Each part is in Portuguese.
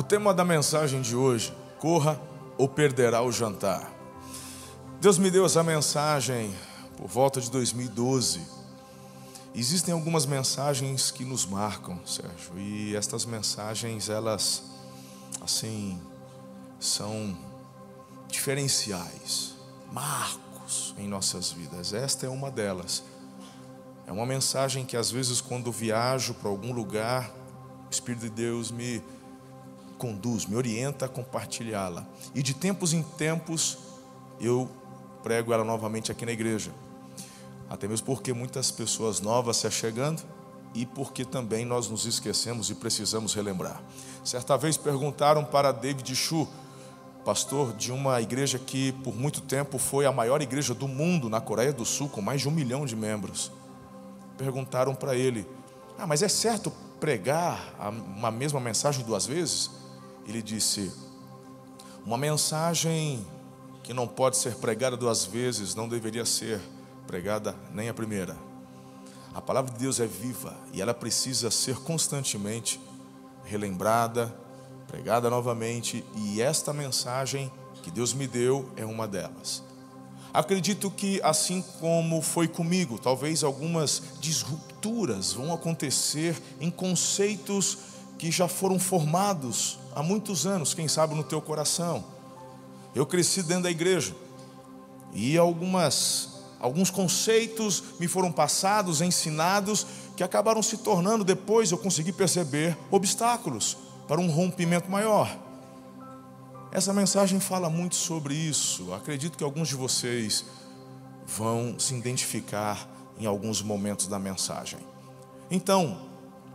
O tema da mensagem de hoje: corra ou perderá o jantar. Deus me deu essa mensagem por volta de 2012. Existem algumas mensagens que nos marcam, Sérgio, e estas mensagens, elas, assim, são diferenciais, marcos em nossas vidas. Esta é uma delas. É uma mensagem que, às vezes, quando viajo para algum lugar, o Espírito de Deus me conduz, me orienta a compartilhá-la. E de tempos em tempos eu prego ela novamente aqui na igreja. Até mesmo porque muitas pessoas novas se achegando e porque também nós nos esquecemos e precisamos relembrar. Certa vez perguntaram para David Chu, pastor de uma igreja que por muito tempo foi a maior igreja do mundo na Coreia do Sul, com mais de um milhão de membros. Perguntaram para ele: Ah, mas é certo pregar uma mesma mensagem duas vezes? Ele disse: Uma mensagem que não pode ser pregada duas vezes não deveria ser pregada nem a primeira. A palavra de Deus é viva e ela precisa ser constantemente relembrada, pregada novamente, e esta mensagem que Deus me deu é uma delas. Acredito que, assim como foi comigo, talvez algumas disrupturas vão acontecer em conceitos que já foram formados há muitos anos, quem sabe no teu coração. Eu cresci dentro da igreja e algumas alguns conceitos me foram passados, ensinados, que acabaram se tornando depois eu consegui perceber obstáculos para um rompimento maior. Essa mensagem fala muito sobre isso. Acredito que alguns de vocês vão se identificar em alguns momentos da mensagem. Então,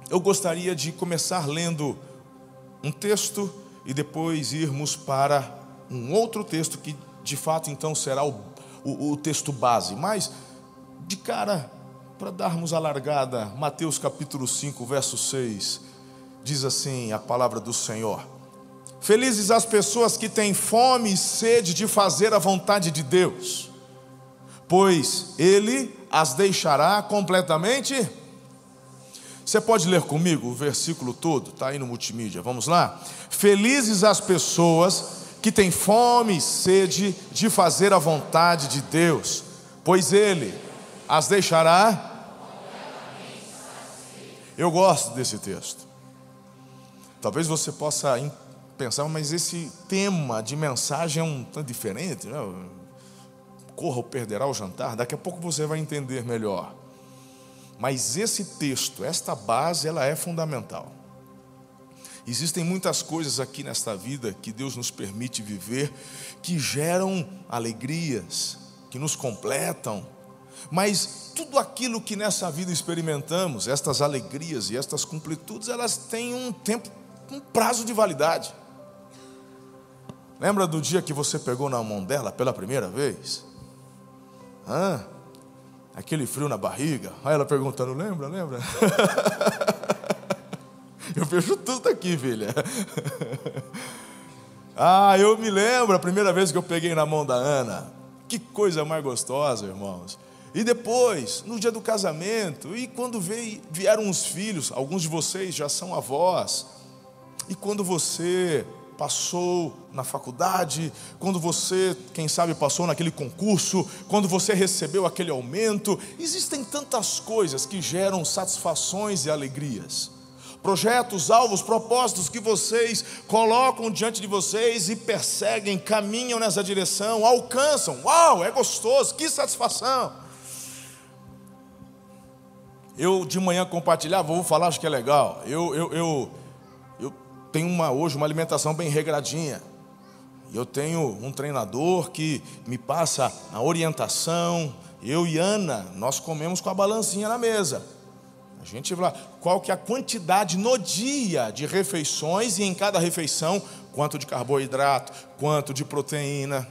eu gostaria de começar lendo um texto e depois irmos para um outro texto que de fato então será o, o, o texto base. Mas, de cara, para darmos a largada, Mateus capítulo 5, verso 6, diz assim a palavra do Senhor. Felizes as pessoas que têm fome e sede de fazer a vontade de Deus, pois Ele as deixará completamente você pode ler comigo o versículo todo? Está aí no multimídia. Vamos lá? Felizes as pessoas que têm fome e sede de fazer a vontade de Deus, pois Ele as deixará. Eu gosto desse texto. Talvez você possa pensar, mas esse tema de mensagem é um tanto diferente. Né? Corra ou perderá o jantar. Daqui a pouco você vai entender melhor. Mas esse texto, esta base, ela é fundamental. Existem muitas coisas aqui nesta vida que Deus nos permite viver que geram alegrias, que nos completam, mas tudo aquilo que nessa vida experimentamos, estas alegrias e estas completudes, elas têm um tempo, um prazo de validade. Lembra do dia que você pegou na mão dela pela primeira vez? Hã? Aquele frio na barriga. Aí ela perguntando, lembra, lembra? eu vejo tudo aqui, filha. ah, eu me lembro a primeira vez que eu peguei na mão da Ana. Que coisa mais gostosa, irmãos. E depois, no dia do casamento, e quando veio, vieram os filhos, alguns de vocês já são avós, e quando você passou na faculdade, quando você, quem sabe, passou naquele concurso, quando você recebeu aquele aumento. Existem tantas coisas que geram satisfações e alegrias. Projetos, alvos, propósitos que vocês colocam diante de vocês e perseguem, caminham nessa direção, alcançam. Uau, é gostoso, que satisfação! Eu de manhã compartilhava, vou falar, acho que é legal. Eu, eu, eu tenho uma, hoje uma alimentação bem regradinha. Eu tenho um treinador que me passa a orientação. Eu e Ana, nós comemos com a balancinha na mesa. A gente vai lá, qual que é a quantidade no dia de refeições e em cada refeição, quanto de carboidrato, quanto de proteína.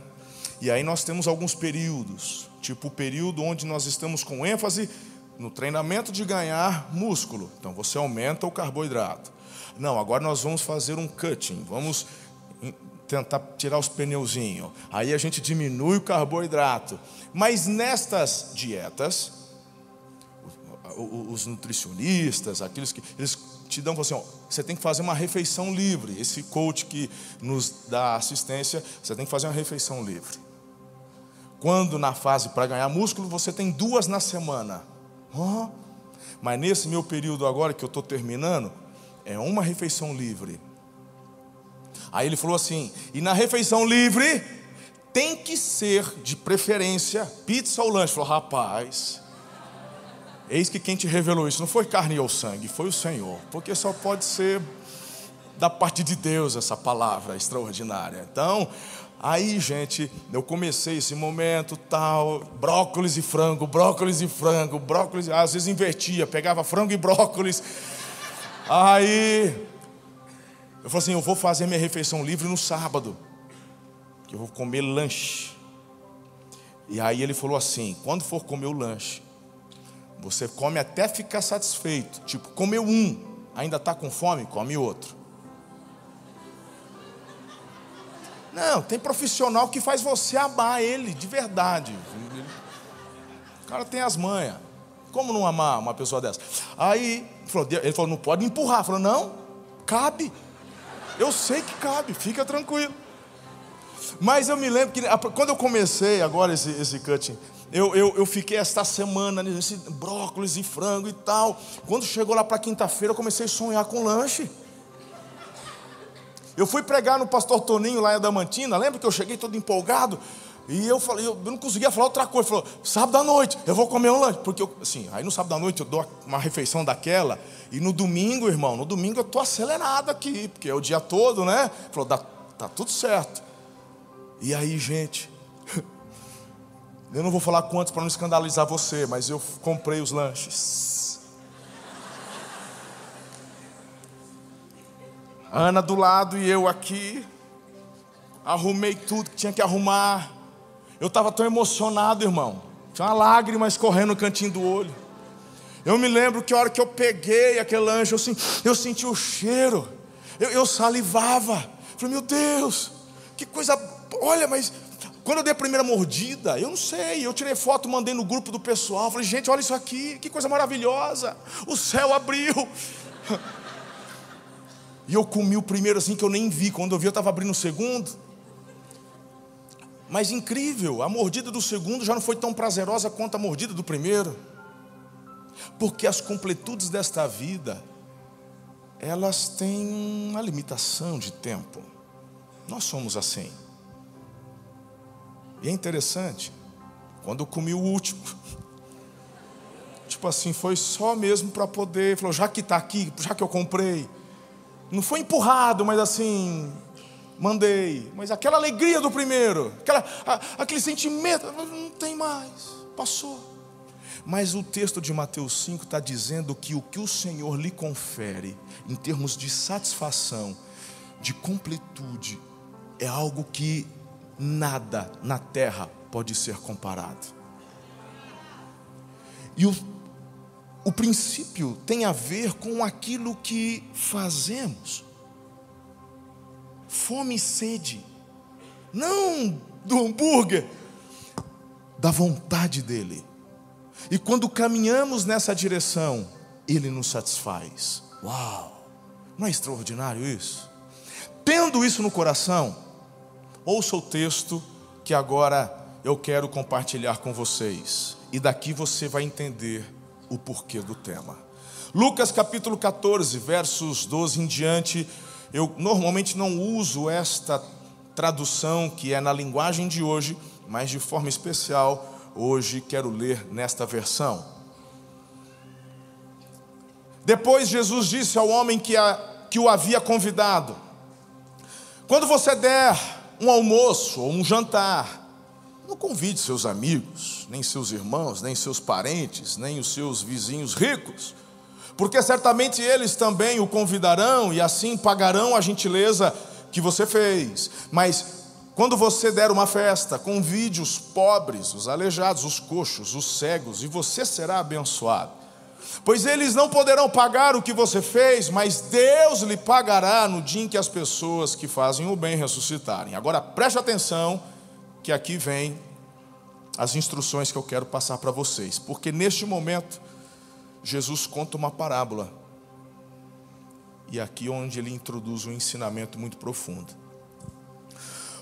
E aí nós temos alguns períodos, tipo o período onde nós estamos com ênfase no treinamento de ganhar músculo. Então você aumenta o carboidrato. Não, agora nós vamos fazer um cutting, vamos tentar tirar os pneuzinhos. Aí a gente diminui o carboidrato. Mas nestas dietas, os nutricionistas, aqueles que eles te dão assim, ó, você tem que fazer uma refeição livre. Esse coach que nos dá assistência, você tem que fazer uma refeição livre. Quando na fase para ganhar músculo, você tem duas na semana. Oh, mas nesse meu período agora que eu estou terminando, é uma refeição livre. Aí ele falou assim: e na refeição livre tem que ser de preferência pizza ou lanche. Falou, rapaz, eis que quem te revelou isso não foi carne ou sangue, foi o Senhor, porque só pode ser da parte de Deus essa palavra extraordinária. Então, aí, gente, eu comecei esse momento tal, brócolis e frango, brócolis e frango, brócolis, às vezes invertia, pegava frango e brócolis. Aí, eu falei assim: eu vou fazer minha refeição livre no sábado que eu vou comer lanche. E aí ele falou assim: quando for comer o lanche, você come até ficar satisfeito. Tipo, comeu um, ainda está com fome, come outro. Não, tem profissional que faz você amar ele de verdade. O cara tem as manhas. Como não amar uma pessoa dessa? Aí ele falou: não pode empurrar. Falou: não, cabe. Eu sei que cabe, fica tranquilo. Mas eu me lembro que quando eu comecei agora esse, esse cutting, eu, eu, eu, fiquei esta semana nesse brócolis e frango e tal. Quando chegou lá para quinta-feira, eu comecei a sonhar com lanche. Eu fui pregar no pastor Toninho lá em Adamantina, lembra que eu cheguei todo empolgado? E eu falei, eu não conseguia falar outra coisa. Falou, sábado à noite, eu vou comer um lanche. Porque eu, assim, aí no sábado à noite eu dou uma refeição daquela. E no domingo, irmão, no domingo eu estou acelerado aqui, porque é o dia todo, né? Falou, tá tudo certo. E aí, gente, eu não vou falar quantos para não escandalizar você, mas eu comprei os lanches. Ana do lado e eu aqui. Arrumei tudo que tinha que arrumar. Eu estava tão emocionado, irmão. Tinha uma lágrima escorrendo no cantinho do olho. Eu me lembro que a hora que eu peguei aquele lanche, eu, senti, eu senti o cheiro. Eu, eu salivava. Falei, meu Deus, que coisa Olha, mas quando eu dei a primeira mordida, eu não sei, eu tirei foto, mandei no grupo do pessoal, falei, gente, olha isso aqui, que coisa maravilhosa, o céu abriu. E eu comi o primeiro assim que eu nem vi, quando eu vi eu estava abrindo o segundo. Mas incrível, a mordida do segundo já não foi tão prazerosa quanto a mordida do primeiro. Porque as completudes desta vida, elas têm uma limitação de tempo. Nós somos assim. E é interessante, quando eu comi o último, tipo assim, foi só mesmo para poder, falou, já que está aqui, já que eu comprei, não foi empurrado, mas assim, mandei. Mas aquela alegria do primeiro, aquela, aquele sentimento, não tem mais, passou. Mas o texto de Mateus 5 está dizendo que o que o Senhor lhe confere, em termos de satisfação, de completude, é algo que nada na terra pode ser comparado. E o, o princípio tem a ver com aquilo que fazemos. Fome e sede, não do hambúrguer, da vontade dEle. E quando caminhamos nessa direção, Ele nos satisfaz. Uau! Não é extraordinário isso? Tendo isso no coração, Ouça o texto que agora eu quero compartilhar com vocês. E daqui você vai entender o porquê do tema. Lucas capítulo 14, versos 12 em diante. Eu normalmente não uso esta tradução que é na linguagem de hoje, mas de forma especial, hoje quero ler nesta versão. Depois Jesus disse ao homem que, a, que o havia convidado: Quando você der um almoço ou um jantar. Não convide seus amigos, nem seus irmãos, nem seus parentes, nem os seus vizinhos ricos, porque certamente eles também o convidarão e assim pagarão a gentileza que você fez. Mas quando você der uma festa, convide os pobres, os aleijados, os coxos, os cegos, e você será abençoado Pois eles não poderão pagar o que você fez, mas Deus lhe pagará no dia em que as pessoas que fazem o bem ressuscitarem. Agora preste atenção, que aqui vem as instruções que eu quero passar para vocês, porque neste momento Jesus conta uma parábola. E aqui é onde ele introduz um ensinamento muito profundo.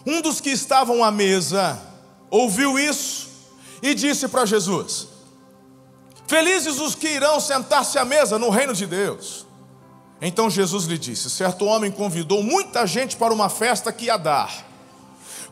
Um dos que estavam à mesa ouviu isso e disse para Jesus: Felizes os que irão sentar-se à mesa no reino de Deus. Então Jesus lhe disse: Certo homem convidou muita gente para uma festa que ia dar.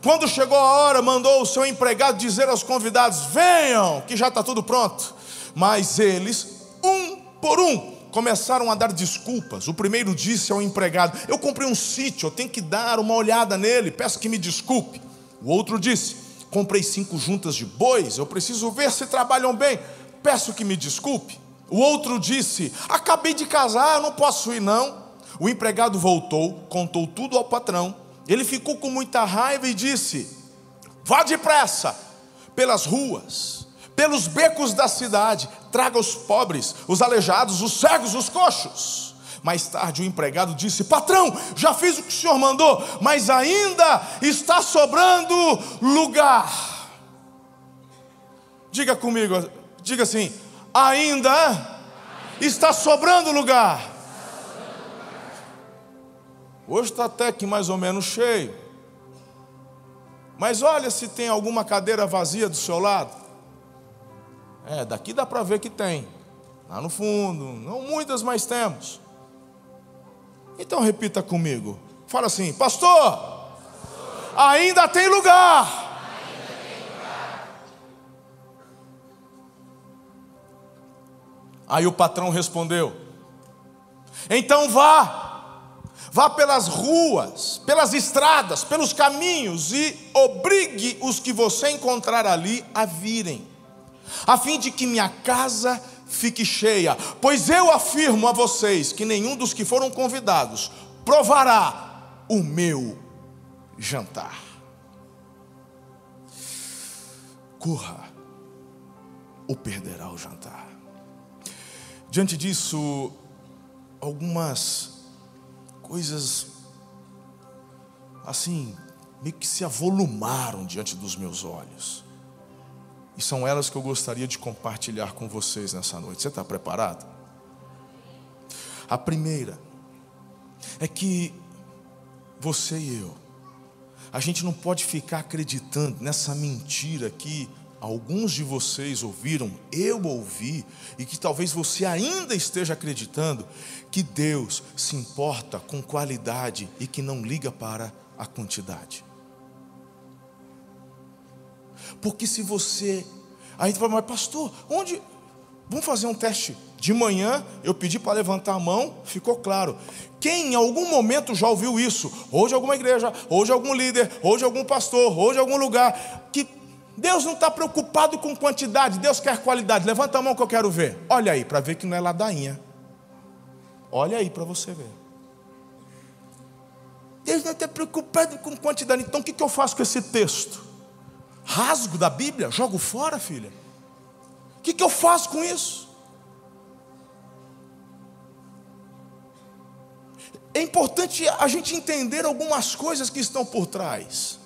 Quando chegou a hora, mandou o seu empregado dizer aos convidados: Venham, que já está tudo pronto. Mas eles, um por um, começaram a dar desculpas. O primeiro disse ao empregado: Eu comprei um sítio, eu tenho que dar uma olhada nele, peço que me desculpe. O outro disse: Comprei cinco juntas de bois, eu preciso ver se trabalham bem, peço que me desculpe. O outro disse: Acabei de casar, não posso ir não. O empregado voltou, contou tudo ao patrão. Ele ficou com muita raiva e disse: Vá depressa pelas ruas, pelos becos da cidade, traga os pobres, os aleijados, os cegos, os coxos. Mais tarde o empregado disse: Patrão, já fiz o que o senhor mandou, mas ainda está sobrando lugar. Diga comigo, diga assim: ainda está sobrando lugar. Hoje está até que mais ou menos cheio. Mas olha se tem alguma cadeira vazia do seu lado. É, daqui dá para ver que tem. Lá no fundo, não muitas, mas temos. Então repita comigo. Fala assim, pastor, ainda tem lugar. Aí o patrão respondeu: Então vá, vá pelas ruas, pelas estradas, pelos caminhos e obrigue os que você encontrar ali a virem, a fim de que minha casa fique cheia. Pois eu afirmo a vocês que nenhum dos que foram convidados provará o meu jantar. Corra, ou perderá o jantar. Diante disso, algumas coisas assim, meio que se avolumaram diante dos meus olhos. E são elas que eu gostaria de compartilhar com vocês nessa noite. Você está preparado? A primeira é que você e eu, a gente não pode ficar acreditando nessa mentira que alguns de vocês ouviram, eu ouvi, e que talvez você ainda esteja acreditando, que Deus se importa com qualidade e que não liga para a quantidade. Porque se você. Aí você fala, mas pastor, onde. Vamos fazer um teste. De manhã eu pedi para levantar a mão, ficou claro. Quem em algum momento já ouviu isso? Hoje alguma igreja, hoje algum líder, hoje algum pastor, hoje algum lugar, que Deus não está preocupado com quantidade, Deus quer qualidade. Levanta a mão que eu quero ver. Olha aí, para ver que não é ladainha. Olha aí para você ver. Deus não está preocupado com quantidade. Então o que, que eu faço com esse texto? Rasgo da Bíblia? Jogo fora, filha? O que, que eu faço com isso? É importante a gente entender algumas coisas que estão por trás.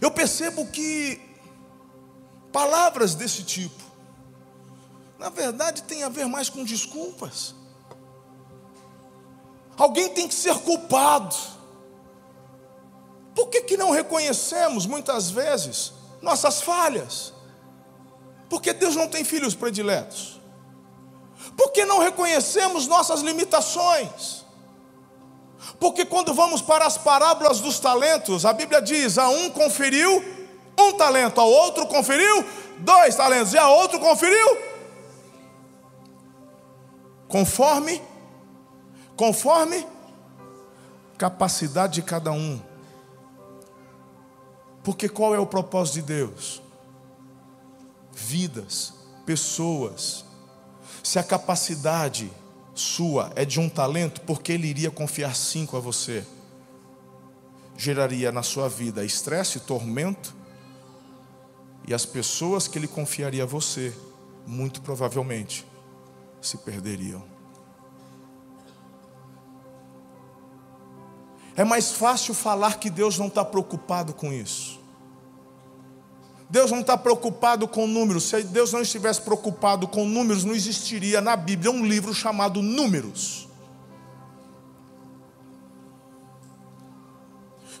Eu percebo que palavras desse tipo, na verdade, tem a ver mais com desculpas. Alguém tem que ser culpado. Por que, que não reconhecemos muitas vezes nossas falhas? Porque Deus não tem filhos prediletos. Por que não reconhecemos nossas limitações? Porque quando vamos para as parábolas dos talentos, a Bíblia diz: a um conferiu um talento, ao outro conferiu dois talentos, e a outro conferiu conforme conforme capacidade de cada um. Porque qual é o propósito de Deus? Vidas, pessoas. Se a capacidade sua é de um talento, porque ele iria confiar cinco a você? Geraria na sua vida estresse, tormento, e as pessoas que ele confiaria a você, muito provavelmente, se perderiam. É mais fácil falar que Deus não está preocupado com isso. Deus não está preocupado com números. Se Deus não estivesse preocupado com números, não existiria na Bíblia um livro chamado Números.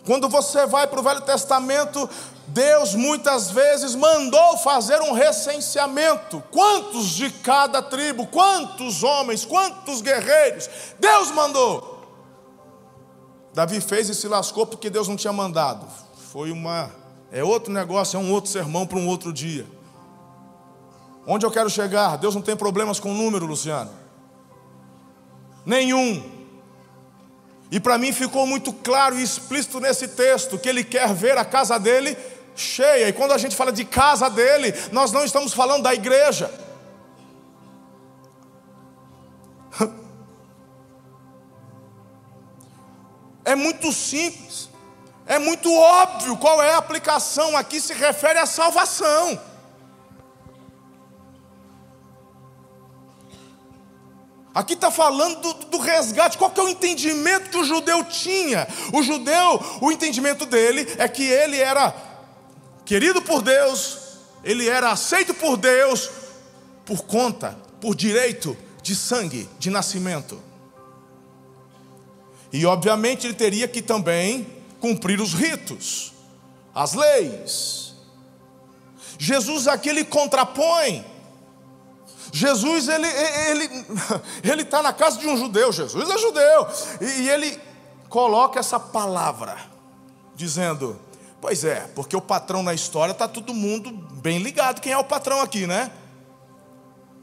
Quando você vai para o Velho Testamento, Deus muitas vezes mandou fazer um recenseamento. Quantos de cada tribo, quantos homens, quantos guerreiros? Deus mandou. Davi fez e se lascou porque Deus não tinha mandado. Foi uma. É outro negócio, é um outro sermão para um outro dia. Onde eu quero chegar? Deus não tem problemas com o número, Luciano. Nenhum. E para mim ficou muito claro e explícito nesse texto que ele quer ver a casa dele cheia. E quando a gente fala de casa dele, nós não estamos falando da igreja. É muito simples, é muito óbvio qual é a aplicação. Aqui se refere à salvação. Aqui está falando do, do, resgate. Qual que é o entendimento que o judeu tinha? O judeu, o entendimento dele é que ele era querido por Deus, ele era aceito por Deus por conta, por direito de sangue, de nascimento. E obviamente ele teria que também cumprir os ritos, as leis. Jesus aqui ele contrapõe Jesus, ele ele ele está na casa de um judeu, Jesus é judeu, e ele coloca essa palavra, dizendo: Pois é, porque o patrão na história está todo mundo bem ligado. Quem é o patrão aqui, né?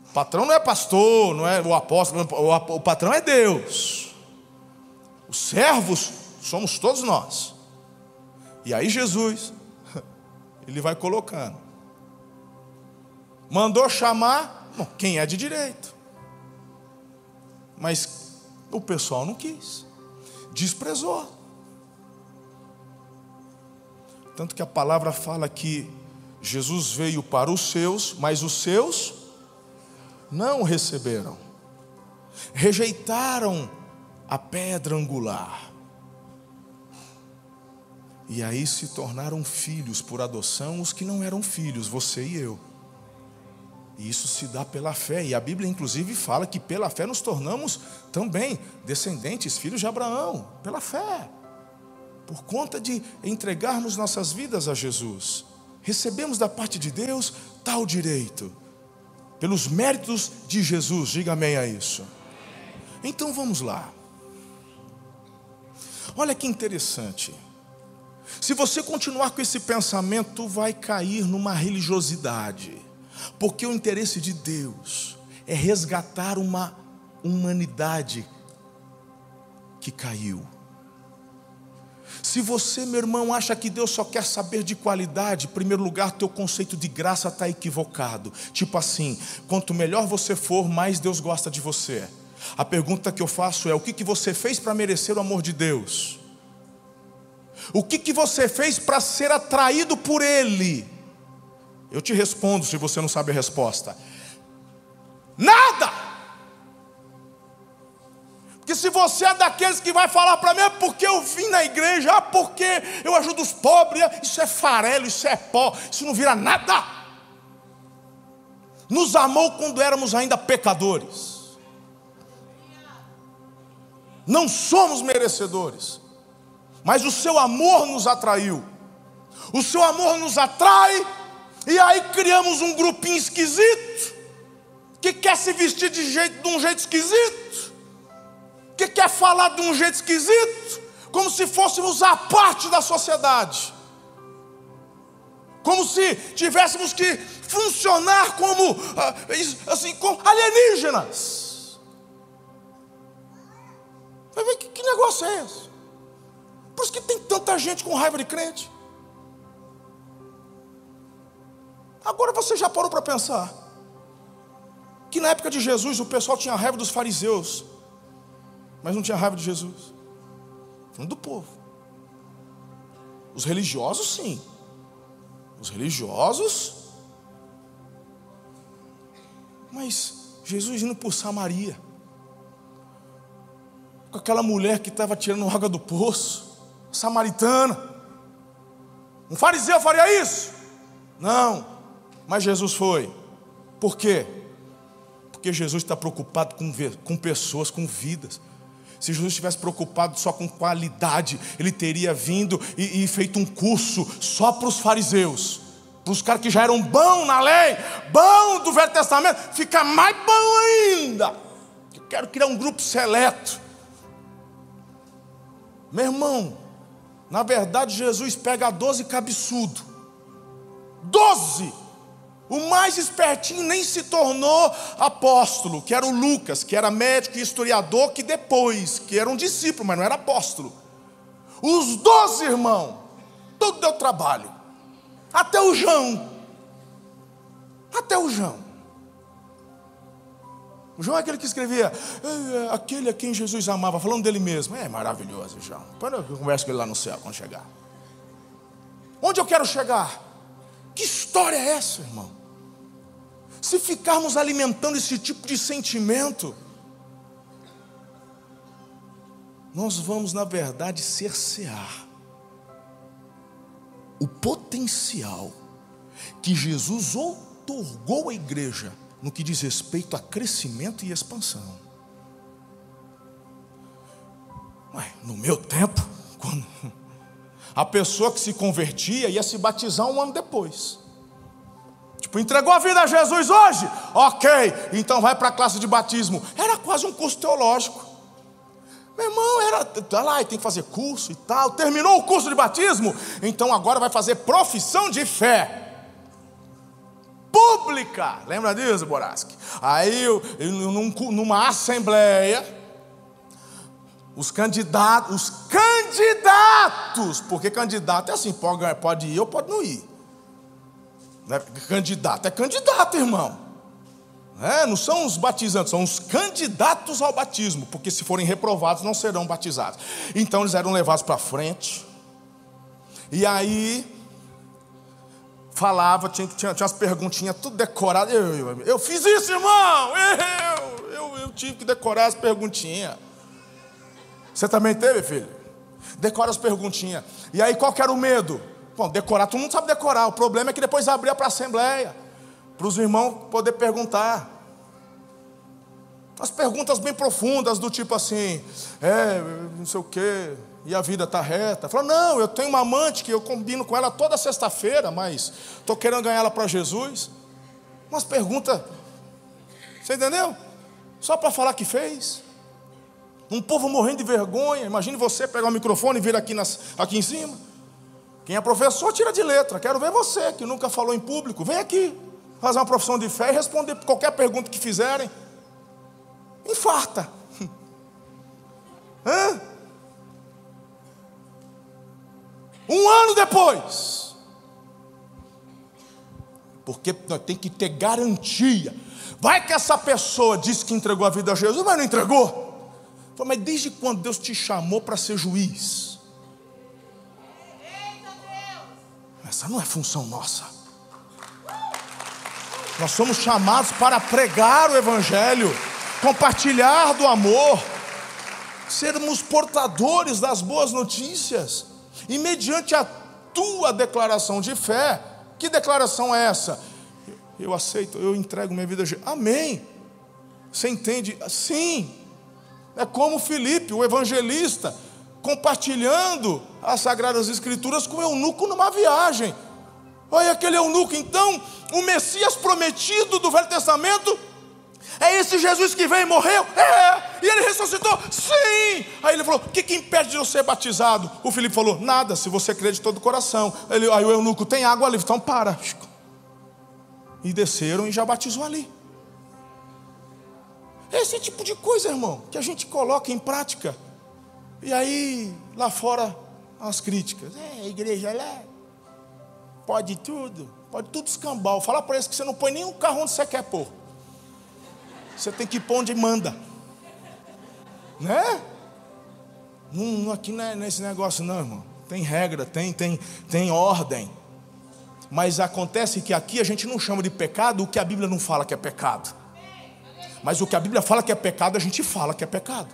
O patrão não é pastor, não é o apóstolo, o patrão é Deus. Os servos somos todos nós. E aí Jesus, ele vai colocando. Mandou chamar Bom, quem é de direito. Mas o pessoal não quis, desprezou. Tanto que a palavra fala que Jesus veio para os seus, mas os seus não receberam, rejeitaram a pedra angular. E aí se tornaram filhos por adoção os que não eram filhos, você e eu. E isso se dá pela fé. E a Bíblia, inclusive, fala que pela fé nos tornamos também descendentes, filhos de Abraão. Pela fé. Por conta de entregarmos nossas vidas a Jesus. Recebemos da parte de Deus tal direito. Pelos méritos de Jesus. Diga amém a isso. Então vamos lá. Olha que interessante. Se você continuar com esse pensamento, vai cair numa religiosidade. Porque o interesse de Deus é resgatar uma humanidade que caiu. Se você, meu irmão, acha que Deus só quer saber de qualidade, em primeiro lugar, teu conceito de graça está equivocado. Tipo assim, quanto melhor você for, mais Deus gosta de você. A pergunta que eu faço é: o que, que você fez para merecer o amor de Deus? O que, que você fez para ser atraído por Ele? Eu te respondo se você não sabe a resposta. Nada! Porque se você é daqueles que vai falar para mim, é porque eu vim na igreja, ah, porque eu ajudo os pobres, isso é farelo, isso é pó, isso não vira nada. Nos amou quando éramos ainda pecadores. Não somos merecedores, mas o seu amor nos atraiu. O seu amor nos atrai e aí criamos um grupinho esquisito, que quer se vestir de, jeito, de um jeito esquisito, que quer falar de um jeito esquisito, como se fôssemos a parte da sociedade, como se tivéssemos que funcionar como ah, assim, como alienígenas. Que, que negócio é esse? Por isso que tem tanta gente com raiva de crente. Agora você já parou para pensar que na época de Jesus o pessoal tinha raiva dos fariseus, mas não tinha raiva de Jesus. Falando do povo. Os religiosos, sim. Os religiosos. Mas Jesus indo por Samaria. Com aquela mulher que estava tirando água do poço. Samaritana. Um fariseu faria isso? Não, mas Jesus foi. Por quê? Porque Jesus está preocupado com, com pessoas, com vidas. Se Jesus estivesse preocupado só com qualidade, ele teria vindo e, e feito um curso só para os fariseus, para os caras que já eram bons na lei, bom do Velho Testamento, fica mais bom ainda. Eu quero criar um grupo seleto. Meu irmão, na verdade Jesus pega 12 cabeçudo. 12! O mais espertinho nem se tornou apóstolo, que era o Lucas, que era médico e historiador, que depois, que era um discípulo, mas não era apóstolo. Os doze irmãos, tudo deu trabalho. Até o João. Até o João. João é aquele que escrevia, é, aquele a quem Jesus amava, falando dele mesmo. É maravilhoso, João. Depois eu converso com ele lá no céu quando chegar. Onde eu quero chegar? Que história é essa, irmão? Se ficarmos alimentando esse tipo de sentimento, nós vamos, na verdade, cercear o potencial que Jesus otorgou à igreja no que diz respeito a crescimento e expansão. Ué, no meu tempo, quando a pessoa que se convertia ia se batizar um ano depois. Tipo, entregou a vida a Jesus hoje? Ok, então vai para a classe de batismo. Era quase um curso teológico. Meu irmão, era. Tá lá, tem que fazer curso e tal. Terminou o curso de batismo? Então agora vai fazer profissão de fé. Pública. Lembra disso, Boraski? Aí, numa assembleia, os candidatos, os candidatos, porque candidato é assim, pode, pode ir ou pode não ir. Não é candidato é candidato, irmão. É, não são os batizantes, são os candidatos ao batismo, porque se forem reprovados não serão batizados. Então eles eram levados para frente. E aí falava, tinha, tinha, tinha umas perguntinhas tudo decoradas. Eu, eu, eu, fiz isso, irmão! Eu, eu, eu tive que decorar as perguntinhas. Você também teve, filho? Decora as perguntinhas. E aí, qual que era o medo? Bom, decorar, todo mundo sabe decorar. O problema é que depois abria para a assembleia, para os irmãos poder perguntar. As perguntas bem profundas, do tipo assim, é, não sei o quê, e a vida está reta. Falou, não, eu tenho uma amante que eu combino com ela toda sexta-feira, mas estou querendo ganhar ela para Jesus. Umas perguntas, você entendeu? Só para falar que fez. Um povo morrendo de vergonha. Imagine você pegar o microfone e vir aqui, nas, aqui em cima. Quem é professor, tira de letra. Quero ver você, que nunca falou em público. Vem aqui, fazer uma profissão de fé e responder qualquer pergunta que fizerem. Infarta. Hã? Um ano depois. Porque nós tem que ter garantia. Vai que essa pessoa disse que entregou a vida a Jesus, mas não entregou. Falei, mas desde quando Deus te chamou para ser juiz? Essa não é função nossa. Nós somos chamados para pregar o Evangelho, compartilhar do amor, sermos portadores das boas notícias, e mediante a tua declaração de fé, que declaração é essa? Eu aceito, eu entrego minha vida a Jesus. Amém. Você entende? Sim. É como Felipe, o evangelista, compartilhando as Sagradas Escrituras com o eunuco numa viagem. Olha aquele eunuco, então, o Messias prometido do Velho Testamento é esse Jesus que veio e morreu? É! E ele ressuscitou? Sim! Aí ele falou: O que, que impede de eu ser batizado? O Felipe falou: Nada, se você crê de todo o coração. Ele, aí o eunuco tem água ali, então para. E desceram e já batizou ali. Esse tipo de coisa, irmão, que a gente coloca em prática. E aí, lá fora, as críticas. É, a igreja lá pode tudo, pode tudo escambau. Fala para eles que você não põe nem um carro onde você quer pôr. Você tem que pôr onde manda. Né? Aqui não é nesse negócio, não, irmão. Tem regra, tem, tem, tem ordem. Mas acontece que aqui a gente não chama de pecado o que a Bíblia não fala que é pecado. Mas o que a Bíblia fala que é pecado, a gente fala que é pecado.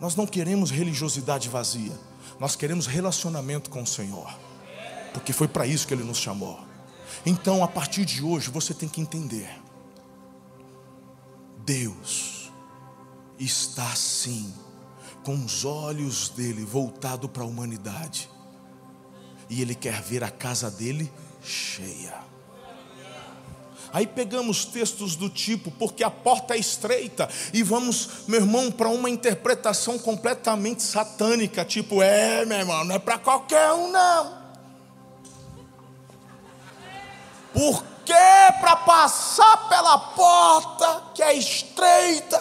Nós não queremos religiosidade vazia, nós queremos relacionamento com o Senhor. Porque foi para isso que ele nos chamou. Então, a partir de hoje, você tem que entender: Deus está sim com os olhos dele voltado para a humanidade, e ele quer ver a casa dele cheia. Aí pegamos textos do tipo, porque a porta é estreita, e vamos, meu irmão, para uma interpretação completamente satânica, tipo, é, meu irmão, não é para qualquer um, não. Porque para passar pela porta que é estreita,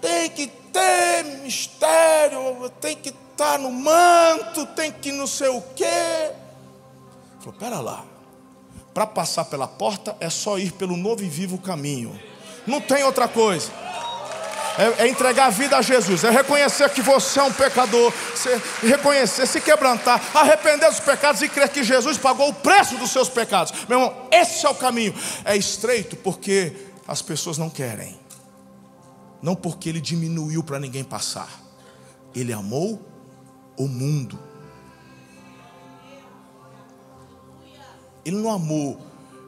tem que ter mistério, tem que estar no manto, tem que não sei o quê. Falou, pera lá. Para passar pela porta é só ir pelo novo e vivo caminho. Não tem outra coisa. É, é, entregar a vida a Jesus, é reconhecer que você é um pecador, reconhecer, se quebrantar, arrepender dos pecados e crer que Jesus pagou o preço dos seus pecados. Meu irmão, esse é o caminho. É estreito porque as pessoas não querem, não porque ele diminuiu para ninguém passar, ele amou o mundo. Ele não amou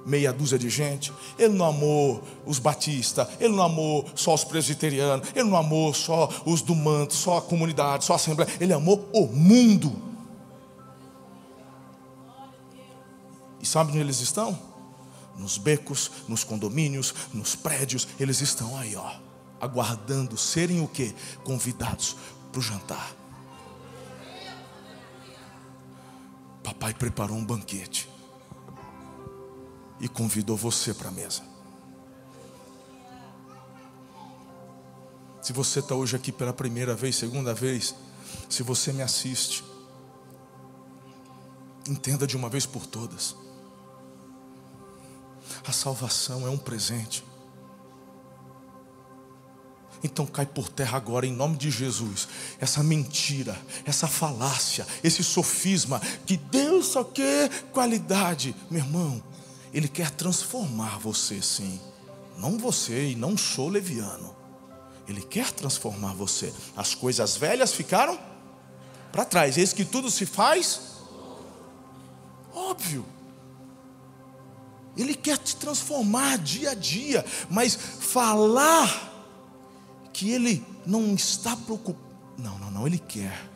meia dúzia de gente, ele não amou os batistas, ele não amou só os presbiterianos, ele não amou só os do manto, só a comunidade, só a assembleia, ele amou o mundo. E sabe onde eles estão? Nos becos, nos condomínios, nos prédios, eles estão aí, ó, aguardando serem o que? Convidados para o jantar. Papai preparou um banquete e convidou você para a mesa. Se você está hoje aqui pela primeira vez, segunda vez, se você me assiste, entenda de uma vez por todas: a salvação é um presente. Então cai por terra agora, em nome de Jesus, essa mentira, essa falácia, esse sofisma, que Deus só quer qualidade. Meu irmão, ele quer transformar você, sim. Não você, e não sou leviano. Ele quer transformar você. As coisas velhas ficaram para trás. Eis que tudo se faz óbvio. Ele quer te transformar dia a dia, mas falar que ele não está preocupado. Não, não, não. Ele quer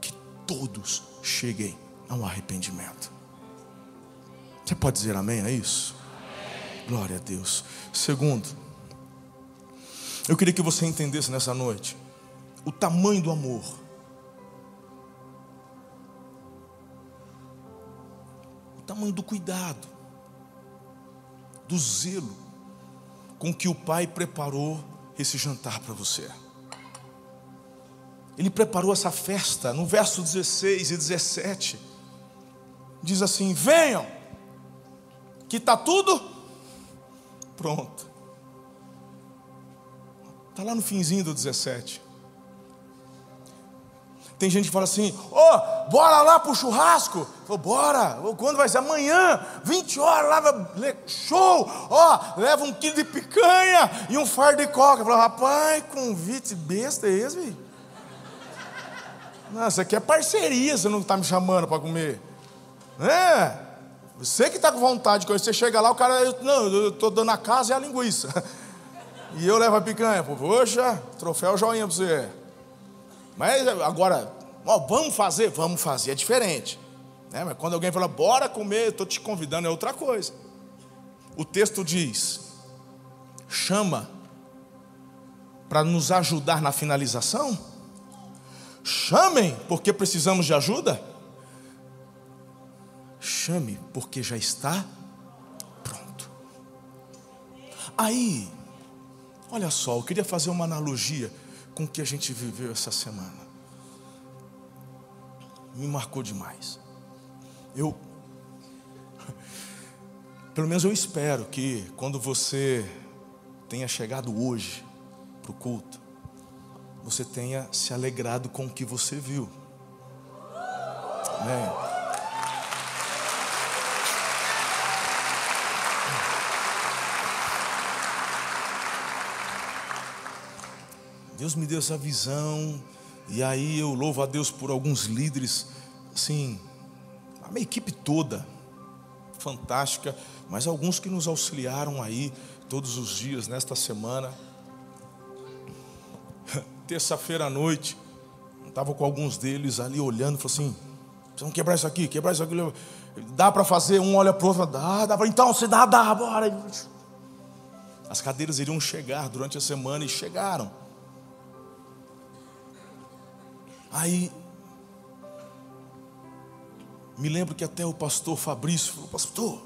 que todos cheguem ao arrependimento. Você pode dizer amém a isso? Amém. Glória a Deus. Segundo, eu queria que você entendesse nessa noite o tamanho do amor. O tamanho do cuidado, do zelo com que o Pai preparou esse jantar para você. Ele preparou essa festa no verso 16 e 17. Diz assim: Venham, que está tudo pronto. Está lá no finzinho do 17. Tem gente que fala assim: Ô, oh, bora lá para o churrasco. Falo, bora. Quando vai ser? Amanhã, 20 horas lá, show. Ó, oh, leva um quilo de picanha e um fardo de coca. Falo, rapaz, convite besta é esse, velho? Aqui é parceria, você não está me chamando para comer. É. Você que está com vontade, quando você chega lá, o cara, não, eu estou dando a casa e a linguiça. E eu levo a picanha. Poxa, troféu joinha para você. Mas agora, ó, vamos fazer? Vamos fazer, é diferente. Né? Mas quando alguém fala, bora comer, estou te convidando, é outra coisa. O texto diz: chama para nos ajudar na finalização. Chamem, porque precisamos de ajuda. Chame, porque já está pronto. Aí, olha só, eu queria fazer uma analogia com o que a gente viveu essa semana. Me marcou demais. Eu, pelo menos eu espero que quando você tenha chegado hoje para o culto, você tenha se alegrado com o que você viu. Né? Deus me deu essa visão, e aí eu louvo a Deus por alguns líderes, assim, a minha equipe toda, fantástica, mas alguns que nos auxiliaram aí todos os dias nesta semana. Terça-feira à noite, estava com alguns deles ali olhando, falou assim: vamos quebrar isso aqui, quebrar isso aqui. Dá para fazer, um olha para o outro, dá, dá para. Então, se dá, dá, bora. As cadeiras iriam chegar durante a semana e chegaram. Aí, me lembro que até o pastor Fabrício falou: Pastor,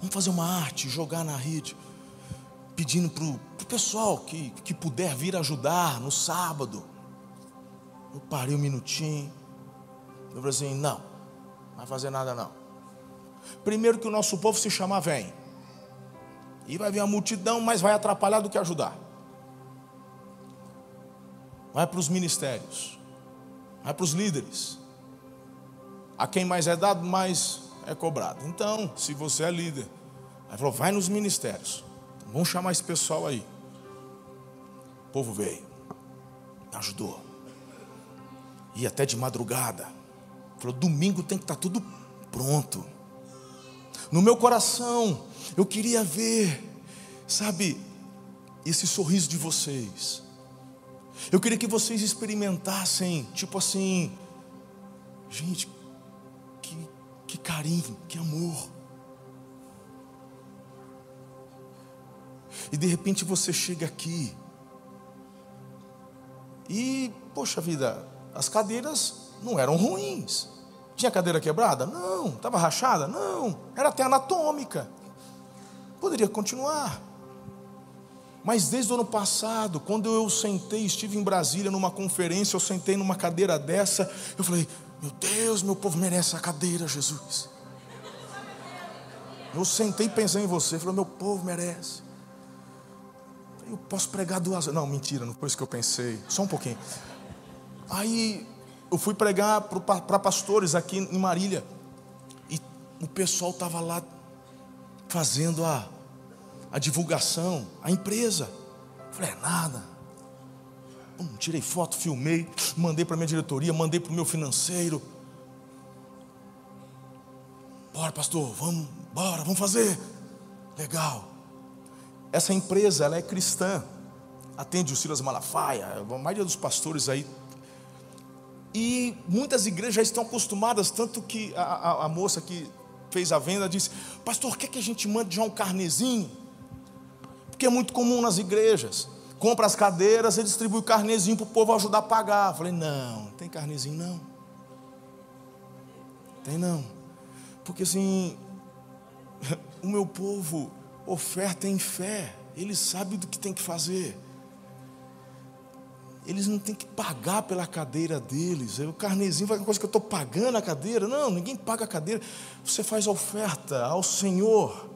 vamos fazer uma arte, jogar na rede, pedindo para o pessoal que, que puder vir ajudar no sábado. Eu parei um minutinho. Eu falei assim: Não, não vai fazer nada não. Primeiro que o nosso povo se chamar vem. E vai vir a multidão, mas vai atrapalhar do que ajudar. Vai para os ministérios. Vai para os líderes. A quem mais é dado, mais é cobrado. Então, se você é líder, aí falou, vai nos ministérios. Vamos chamar esse pessoal aí. O povo veio, ajudou. E até de madrugada. Falou, domingo tem que estar tá tudo pronto. No meu coração, eu queria ver, sabe, esse sorriso de vocês. Eu queria que vocês experimentassem, tipo assim, gente, que, que carinho, que amor. E de repente você chega aqui, e, poxa vida, as cadeiras não eram ruins. Tinha cadeira quebrada? Não. Estava rachada? Não. Era até anatômica. Poderia continuar. Mas desde o ano passado, quando eu sentei, estive em Brasília numa conferência, eu sentei numa cadeira dessa, eu falei: Meu Deus, meu povo merece a cadeira, Jesus. Eu sentei e pensei em você, falei: Meu povo merece. Eu posso pregar duas Não, mentira, não foi isso que eu pensei. Só um pouquinho. Aí eu fui pregar para pastores aqui em Marília. E o pessoal estava lá fazendo a, a divulgação, a empresa. Eu falei, é nada. Tirei foto, filmei, mandei para minha diretoria, mandei para o meu financeiro. Bora, pastor, vamos, bora, vamos fazer. Legal. Essa empresa, ela é cristã. Atende o Silas Malafaia, a maioria dos pastores aí e muitas igrejas já estão acostumadas, tanto que a, a, a moça que fez a venda disse: Pastor, quer que a gente mande já um carnezinho? Porque é muito comum nas igrejas. Compra as cadeiras e distribui o carnezinho para o povo ajudar a pagar. Eu falei: Não, tem carnezinho não. Tem não. Porque assim, o meu povo oferta em fé, ele sabe do que tem que fazer eles não têm que pagar pela cadeira deles. O carnezinho vai uma coisa que eu estou pagando a cadeira. Não, ninguém paga a cadeira. Você faz oferta ao Senhor.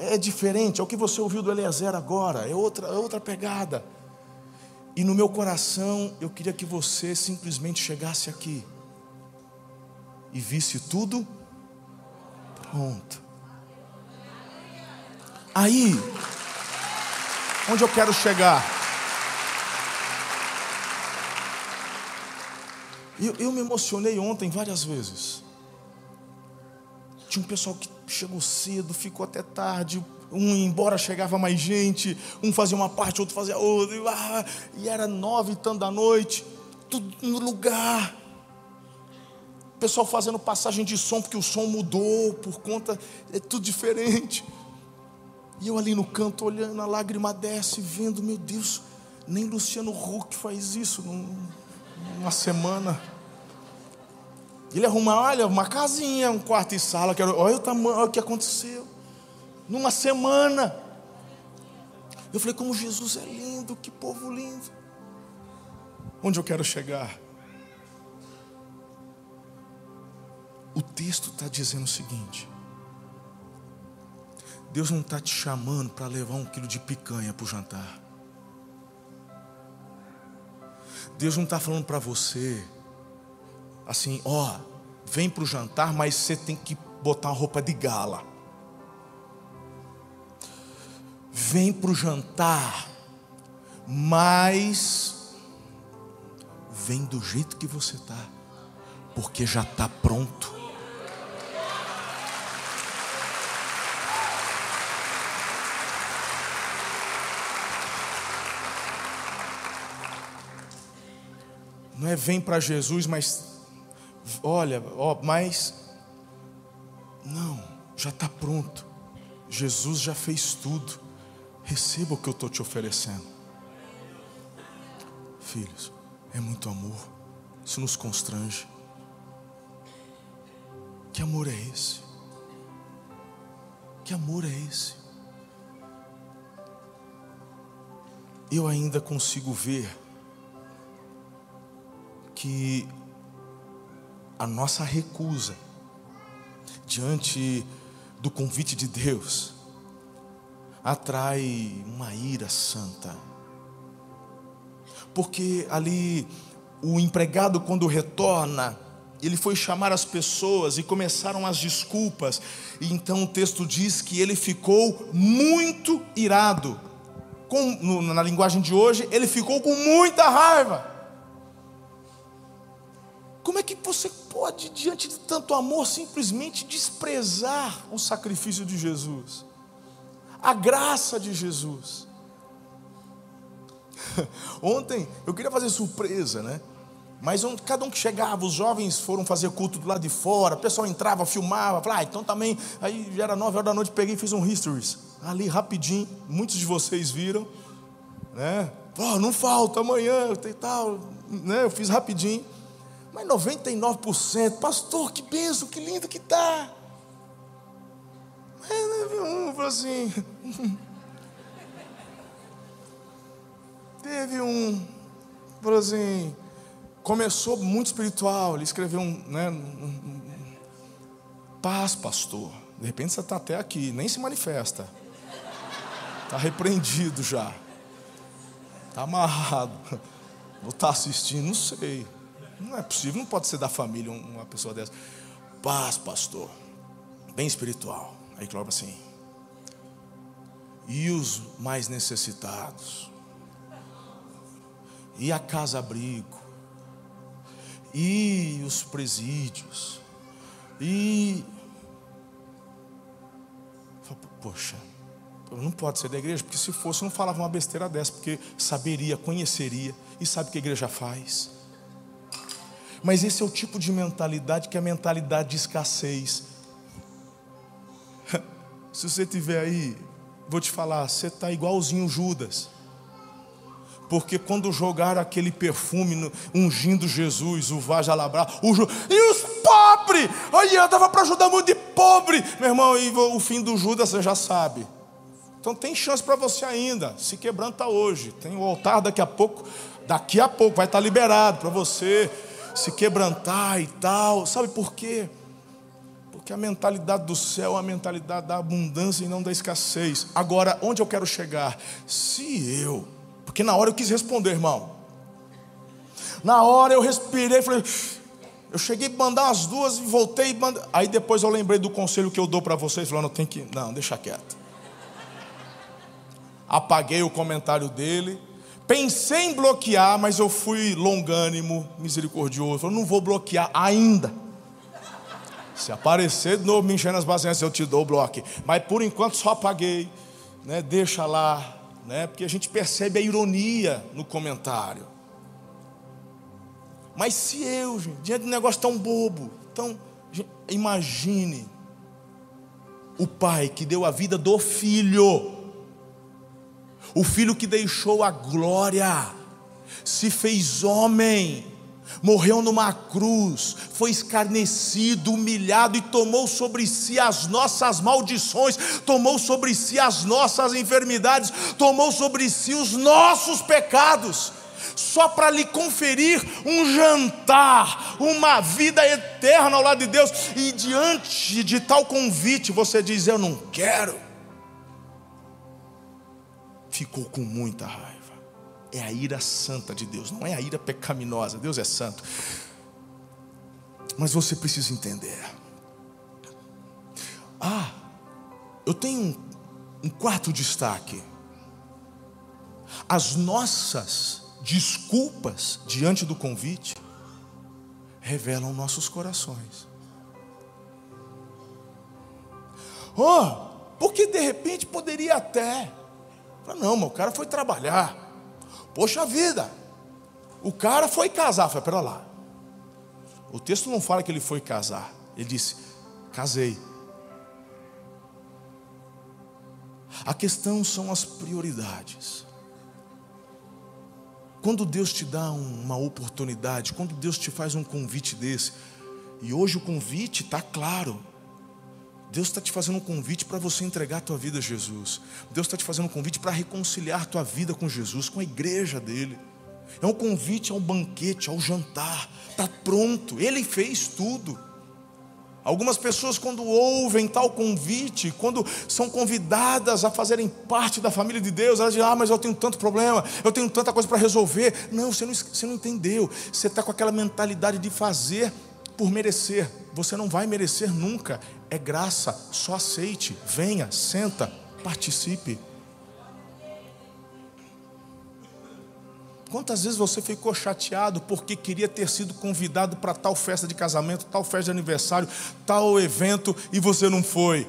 É diferente, é o que você ouviu do Eliezer agora, é outra, é outra pegada. E no meu coração, eu queria que você simplesmente chegasse aqui e visse tudo pronto. Aí, onde eu quero chegar? Eu, eu me emocionei ontem várias vezes. Tinha um pessoal que chegou cedo, ficou até tarde. Um ia embora, chegava mais gente. Um fazia uma parte, outro fazia outra. E, ah, e era nove e tanto da noite. Tudo no lugar. O pessoal fazendo passagem de som, porque o som mudou por conta. É tudo diferente. E eu ali no canto olhando, a lágrima desce, vendo, meu Deus, nem Luciano Huck faz isso. Não, uma semana. Ele arruma, olha, uma casinha, um quarto e sala. Quero, olha o tamanho, olha o que aconteceu. Numa semana. Eu falei, como Jesus é lindo, que povo lindo. Onde eu quero chegar? O texto está dizendo o seguinte: Deus não está te chamando para levar um quilo de picanha para o jantar. Deus não está falando para você assim, ó, vem para o jantar, mas você tem que botar uma roupa de gala. Vem para o jantar, mas vem do jeito que você tá, porque já tá pronto. Não é vem para Jesus, mas olha, ó, mas não, já está pronto. Jesus já fez tudo. Receba o que eu estou te oferecendo. Filhos, é muito amor. Isso nos constrange. Que amor é esse? Que amor é esse? Eu ainda consigo ver que a nossa recusa diante do convite de Deus atrai uma ira santa. Porque ali o empregado, quando retorna, ele foi chamar as pessoas e começaram as desculpas, e então o texto diz que ele ficou muito irado. Com, no, na linguagem de hoje, ele ficou com muita raiva. Como é que você pode, diante de tanto amor, simplesmente desprezar o sacrifício de Jesus? A graça de Jesus. Ontem eu queria fazer surpresa, né? Mas um, cada um que chegava, os jovens foram fazer culto do lado de fora, o pessoal entrava, filmava, falava, ah, então também, aí já era nove horas da noite, peguei e fiz um histories, ali rapidinho, muitos de vocês viram, né? Oh, não falta amanhã e tal, né? Eu fiz rapidinho. Mas 99%, pastor, que benção, que lindo que está. Mas teve um, falou assim. teve um, falou assim, começou muito espiritual, ele escreveu um, né, um, paz, pastor. De repente você está até aqui, nem se manifesta. Está repreendido já. Está amarrado. Vou estar tá assistindo, não sei. Não é possível, não pode ser da família uma pessoa dessa. Paz, pastor. Bem espiritual. Aí Cláudio assim. E os mais necessitados. E a casa-abrigo. E os presídios. E. Poxa, não pode ser da igreja, porque se fosse, não falava uma besteira dessa, porque saberia, conheceria e sabe o que a igreja faz. Mas esse é o tipo de mentalidade que é a mentalidade de escassez. Se você tiver aí, vou te falar, você está igualzinho Judas. Porque quando jogaram aquele perfume no, ungindo Jesus, o vaja labrar, o e os pobres, olha, dava para ajudar muito de pobre, meu irmão, e o fim do Judas você já sabe. Então tem chance para você ainda, se quebranta hoje. Tem o altar daqui a pouco, daqui a pouco vai estar liberado para você se quebrantar e tal. Sabe por quê? Porque a mentalidade do céu é a mentalidade da abundância e não da escassez. Agora, onde eu quero chegar? Se eu, porque na hora eu quis responder, irmão. Na hora eu respirei, falei, eu cheguei a mandar as duas e voltei. Aí depois eu lembrei do conselho que eu dou para vocês, falando, tem que, não, deixa quieto. Apaguei o comentário dele Pensei em bloquear, mas eu fui longânimo, misericordioso. Eu não vou bloquear ainda. Se aparecer de novo me enchendo as bases, eu te dou o bloco. Mas por enquanto só apaguei. Né? Deixa lá. Né? Porque a gente percebe a ironia no comentário. Mas se eu, gente, diante de um negócio tão bobo, tão. Imagine o pai que deu a vida do filho o filho que deixou a glória, se fez homem, morreu numa cruz, foi escarnecido, humilhado e tomou sobre si as nossas maldições, tomou sobre si as nossas enfermidades, tomou sobre si os nossos pecados, só para lhe conferir um jantar, uma vida eterna ao lado de Deus, e diante de tal convite você diz: Eu não quero ficou com muita raiva. É a ira santa de Deus, não é a ira pecaminosa. Deus é santo. Mas você precisa entender. Ah, eu tenho um, um quarto destaque. As nossas desculpas diante do convite revelam nossos corações. Oh, porque de repente poderia até não, mas o cara foi trabalhar. Poxa vida, O cara foi casar, foi para lá. O texto não fala que ele foi casar. Ele disse: casei. A questão são as prioridades. Quando Deus te dá uma oportunidade, quando Deus te faz um convite desse, e hoje o convite está claro. Deus está te fazendo um convite para você entregar a tua vida a Jesus. Deus está te fazendo um convite para reconciliar tua vida com Jesus, com a igreja dele. É um convite ao banquete, ao jantar. Está pronto, ele fez tudo. Algumas pessoas, quando ouvem tal convite, quando são convidadas a fazerem parte da família de Deus, elas dizem: Ah, mas eu tenho tanto problema, eu tenho tanta coisa para resolver. Não você, não, você não entendeu. Você está com aquela mentalidade de fazer por merecer. Você não vai merecer nunca. É graça, só aceite, venha, senta, participe. Quantas vezes você ficou chateado porque queria ter sido convidado para tal festa de casamento, tal festa de aniversário, tal evento e você não foi?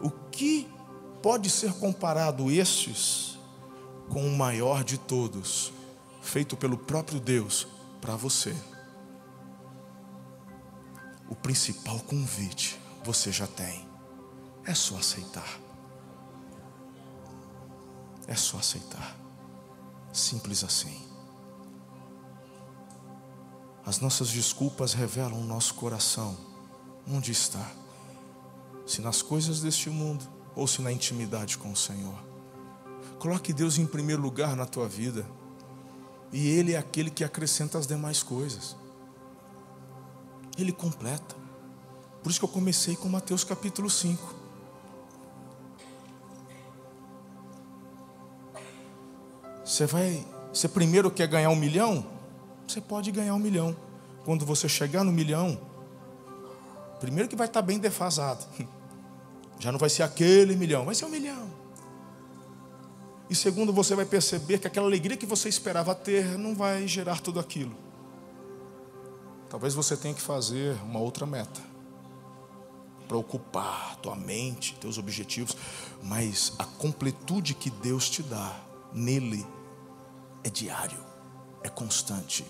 O que pode ser comparado estes com o maior de todos, feito pelo próprio Deus para você? O principal convite você já tem, é só aceitar. É só aceitar. Simples assim. As nossas desculpas revelam o nosso coração. Onde está? Se nas coisas deste mundo ou se na intimidade com o Senhor. Coloque Deus em primeiro lugar na tua vida. E Ele é aquele que acrescenta as demais coisas. Ele completa. Por isso que eu comecei com Mateus capítulo 5. Você vai, você primeiro quer ganhar um milhão? você pode ganhar um milhão. Quando você chegar no milhão, primeiro que vai estar bem defasado. Já não vai ser aquele milhão, vai ser um milhão. E segundo, você vai perceber que aquela alegria que você esperava ter não vai gerar tudo aquilo. Talvez você tenha que fazer uma outra meta para ocupar tua mente, teus objetivos, mas a completude que Deus te dá nele é diário, é constante.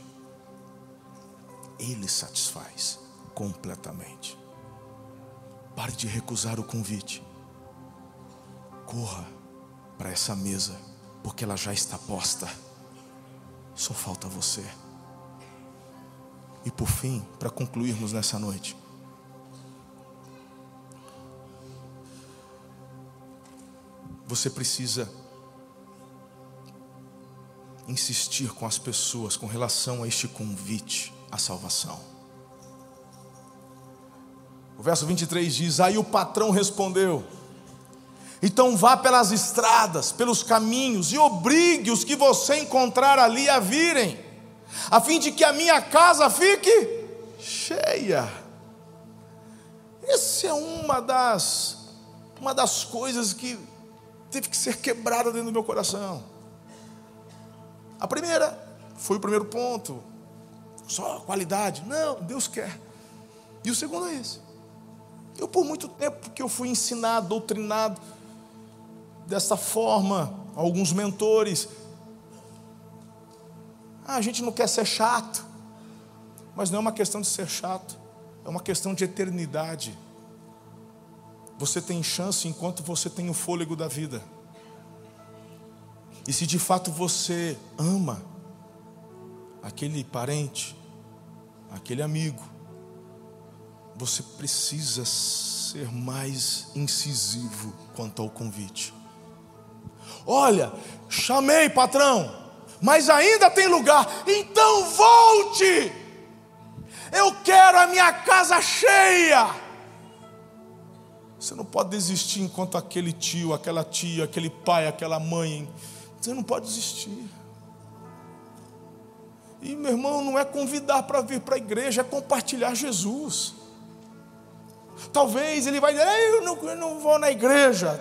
Ele satisfaz completamente. Pare de recusar o convite. Corra para essa mesa, porque ela já está posta. Só falta você. E por fim, para concluirmos nessa noite, você precisa insistir com as pessoas com relação a este convite a salvação. O verso 23 diz: Aí o patrão respondeu: Então vá pelas estradas, pelos caminhos, e obrigue os que você encontrar ali a virem, a fim de que a minha casa fique cheia. Essa é uma das, uma das coisas que teve que ser quebrada dentro do meu coração. A primeira foi o primeiro ponto, só qualidade. Não, Deus quer. E o segundo é esse. Eu, por muito tempo, que eu fui ensinado, doutrinado dessa forma, alguns mentores. Ah, a gente não quer ser chato, mas não é uma questão de ser chato, é uma questão de eternidade. Você tem chance enquanto você tem o fôlego da vida. E se de fato você ama aquele parente, aquele amigo, você precisa ser mais incisivo quanto ao convite. Olha, chamei patrão, mas ainda tem lugar, então volte. Eu quero a minha casa cheia. Você não pode desistir enquanto aquele tio, aquela tia, aquele pai, aquela mãe. Você não pode desistir. E meu irmão, não é convidar para vir para a igreja, é compartilhar Jesus. Talvez ele vai dizer, eu não, eu não vou na igreja,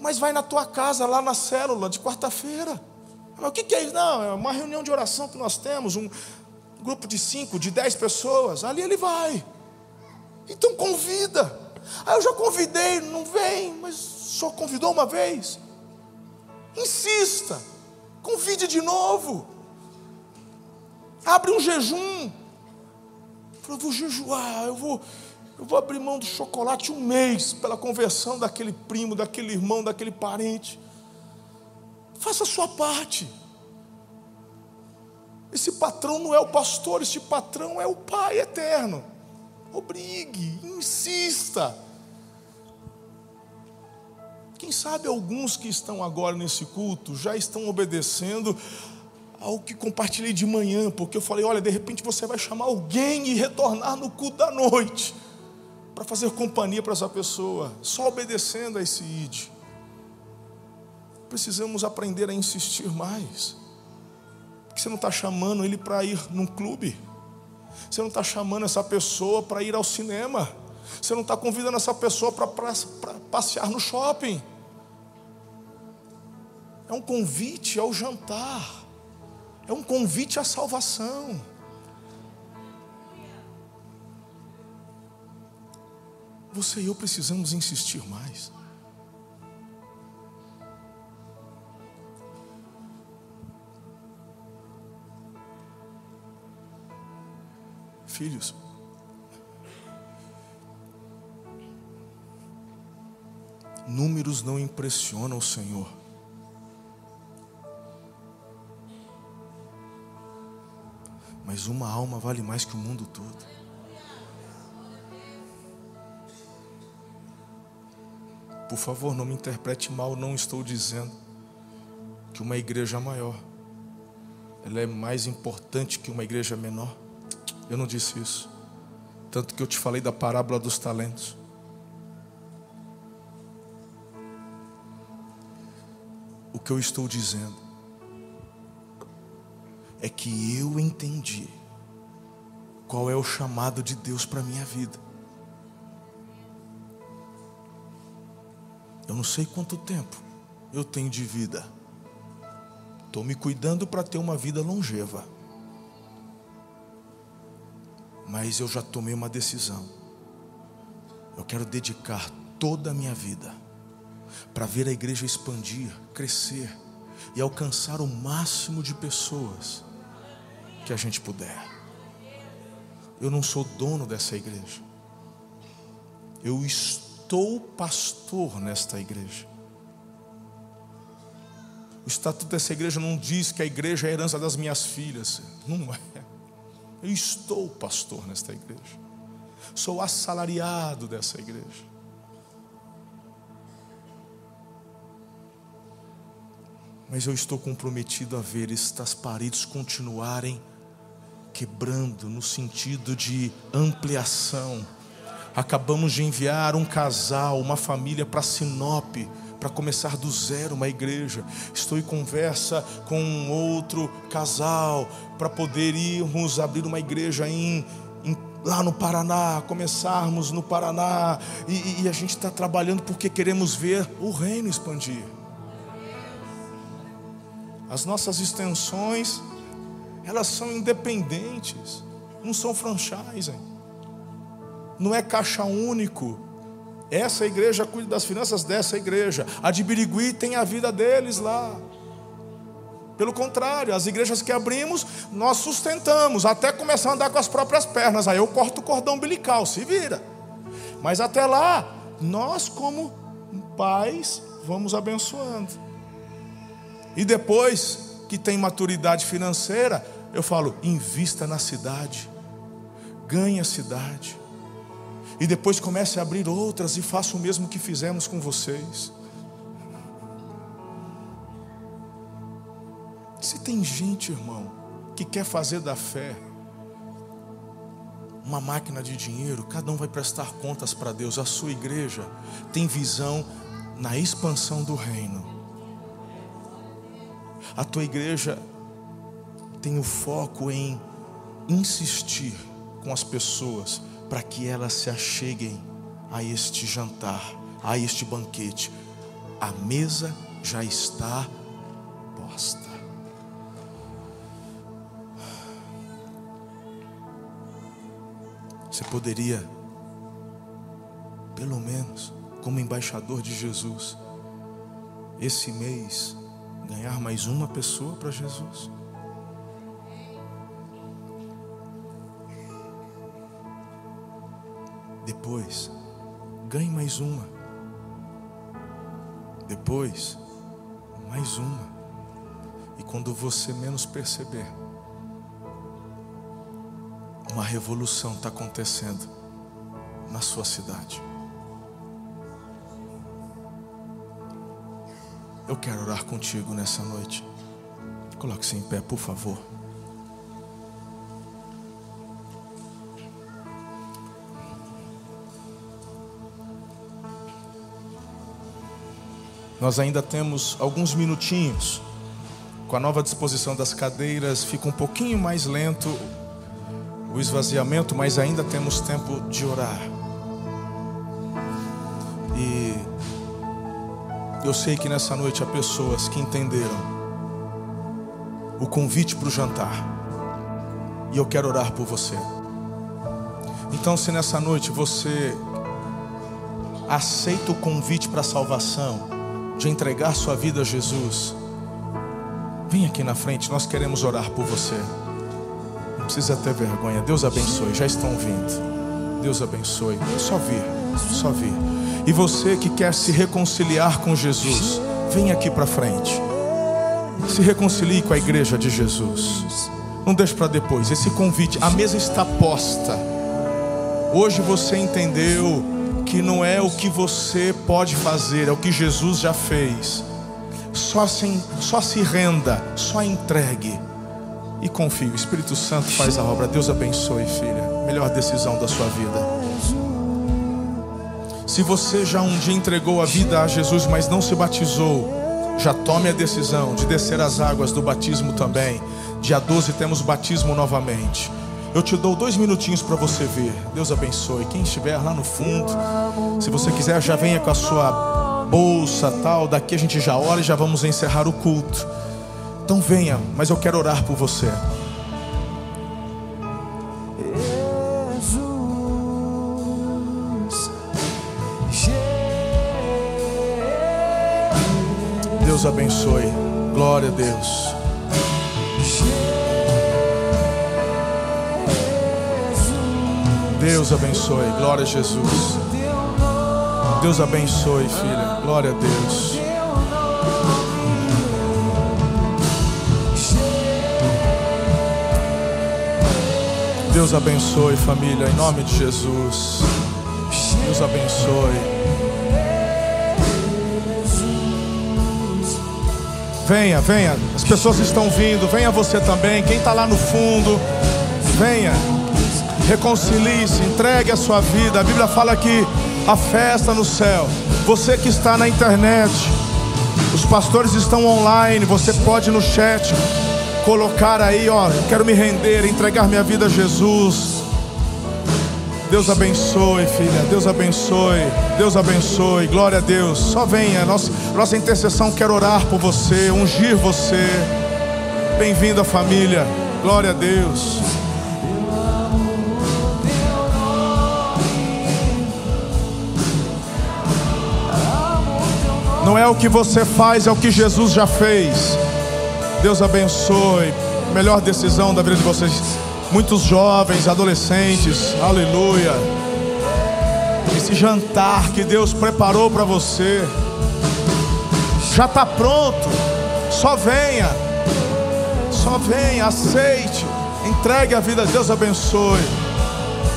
mas vai na tua casa, lá na célula, de quarta-feira. Mas o que é isso? Não, é uma reunião de oração que nós temos, um grupo de cinco, de dez pessoas, ali ele vai. Então convida. Ah, eu já convidei, não vem, mas só convidou uma vez. Insista, convide de novo. Abre um jejum. Eu vou jejuar, eu vou, eu vou abrir mão do chocolate um mês pela conversão daquele primo, daquele irmão, daquele parente. Faça a sua parte. Esse patrão não é o pastor, esse patrão é o Pai eterno. Obrigue, insista. Quem sabe alguns que estão agora nesse culto já estão obedecendo ao que compartilhei de manhã, porque eu falei: olha, de repente você vai chamar alguém e retornar no culto da noite, para fazer companhia para essa pessoa, só obedecendo a esse id. Precisamos aprender a insistir mais, porque você não está chamando ele para ir num clube, você não está chamando essa pessoa para ir ao cinema, você não está convidando essa pessoa para passear no shopping. É um convite ao jantar, é um convite à salvação. Você e eu precisamos insistir mais. Filhos, números não impressionam o Senhor. Mas uma alma vale mais que o mundo todo. Por favor, não me interprete mal, não estou dizendo que uma igreja maior ela é mais importante que uma igreja menor. Eu não disse isso. Tanto que eu te falei da parábola dos talentos. O que eu estou dizendo é que eu entendi qual é o chamado de Deus para minha vida. Eu não sei quanto tempo eu tenho de vida. Estou me cuidando para ter uma vida longeva. Mas eu já tomei uma decisão. Eu quero dedicar toda a minha vida para ver a igreja expandir, crescer e alcançar o máximo de pessoas que a gente puder. Eu não sou dono dessa igreja. Eu estou pastor nesta igreja. O estatuto dessa igreja não diz que a igreja é a herança das minhas filhas. Não é. Eu estou pastor nesta igreja. Sou assalariado dessa igreja. Mas eu estou comprometido a ver estas paredes continuarem quebrando no sentido de ampliação. Acabamos de enviar um casal, uma família para Sinop, para começar do zero uma igreja. Estou em conversa com um outro casal para poder irmos abrir uma igreja em, em lá no Paraná, começarmos no Paraná. E, e a gente está trabalhando porque queremos ver o reino expandir. As nossas extensões elas são independentes, não são franchising, não é caixa único. Essa igreja cuida das finanças dessa igreja, a de Birigui tem a vida deles lá. Pelo contrário, as igrejas que abrimos, nós sustentamos, até começar a andar com as próprias pernas. Aí eu corto o cordão umbilical, se vira. Mas até lá, nós, como pais, vamos abençoando. E depois, que tem maturidade financeira, eu falo, invista na cidade, ganhe a cidade, e depois comece a abrir outras e faça o mesmo que fizemos com vocês. Se tem gente, irmão, que quer fazer da fé uma máquina de dinheiro, cada um vai prestar contas para Deus. A sua igreja tem visão na expansão do reino. A tua igreja tem o foco em insistir com as pessoas para que elas se acheguem a este jantar, a este banquete. A mesa já está posta. Você poderia, pelo menos, como embaixador de Jesus, esse mês, ganhar mais uma pessoa para Jesus. Depois, ganhe mais uma. Depois, mais uma. E quando você menos perceber, uma revolução está acontecendo na sua cidade. Eu quero orar contigo nessa noite. Coloque-se em pé, por favor. Nós ainda temos alguns minutinhos. Com a nova disposição das cadeiras, fica um pouquinho mais lento o esvaziamento, mas ainda temos tempo de orar. E eu sei que nessa noite há pessoas que entenderam o convite para o jantar. E eu quero orar por você. Então, se nessa noite você aceita o convite para a salvação, de entregar sua vida a Jesus, vem aqui na frente, nós queremos orar por você. Não precisa ter vergonha. Deus abençoe, já estão vindo. Deus abençoe. Só vir, só vir. E você que quer se reconciliar com Jesus, vem aqui para frente. Se reconcilie com a igreja de Jesus. Não deixe para depois. Esse convite, a mesa está posta. Hoje você entendeu que não é o que você pode fazer, é o que Jesus já fez. Só se, só se renda, só entregue e confie. O Espírito Santo faz a obra. Deus abençoe, filha. Melhor decisão da sua vida. Se você já um dia entregou a vida a Jesus, mas não se batizou, já tome a decisão de descer as águas do batismo também. Dia 12 temos batismo novamente. Eu te dou dois minutinhos para você ver. Deus abençoe. Quem estiver lá no fundo, se você quiser, já venha com a sua bolsa, tal. Daqui a gente já ora e já vamos encerrar o culto. Então venha, mas eu quero orar por você. Deus abençoe. Glória a Deus. Deus abençoe, glória a Jesus. Deus abençoe, filha, glória a Deus. Deus abençoe, família, em nome de Jesus. Deus abençoe. Venha, venha, as pessoas estão vindo, venha você também. Quem está lá no fundo, venha. Reconcilie-se, entregue a sua vida. A Bíblia fala que a festa no céu. Você que está na internet, os pastores estão online. Você pode no chat colocar aí, ó, quero me render, entregar minha vida a Jesus. Deus abençoe, filha. Deus abençoe. Deus abençoe. Glória a Deus. Só venha. Nossa, nossa intercessão quer orar por você, ungir você. Bem-vindo à família. Glória a Deus. Não é o que você faz, é o que Jesus já fez. Deus abençoe. Melhor decisão da vida de vocês. Muitos jovens, adolescentes, aleluia. Esse jantar que Deus preparou para você já está pronto. Só venha, só venha, aceite, entregue a vida. Deus abençoe.